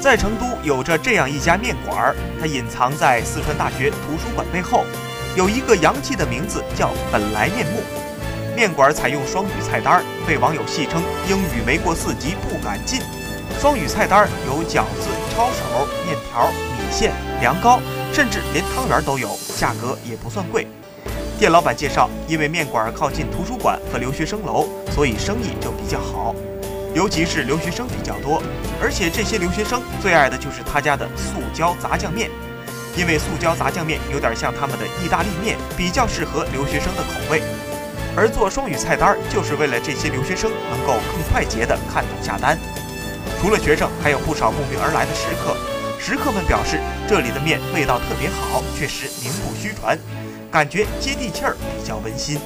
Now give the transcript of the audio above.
在成都有着这样一家面馆儿，它隐藏在四川大学图书馆背后，有一个洋气的名字叫“本来面目”。面馆采用双语菜单，被网友戏称英语没过四级不敢进。双语菜单有饺子、抄手、面条、米线、凉糕，甚至连汤圆都有，价格也不算贵。店老板介绍，因为面馆靠近图书馆和留学生楼，所以生意就比较好。尤其是留学生比较多，而且这些留学生最爱的就是他家的素椒炸酱面，因为素椒炸酱面有点像他们的意大利面，比较适合留学生的口味。而做双语菜单就是为了这些留学生能够更快捷地看懂下单。除了学生，还有不少慕名而来的食客。食客们表示，这里的面味道特别好，确实名不虚传，感觉接地气儿，比较温馨。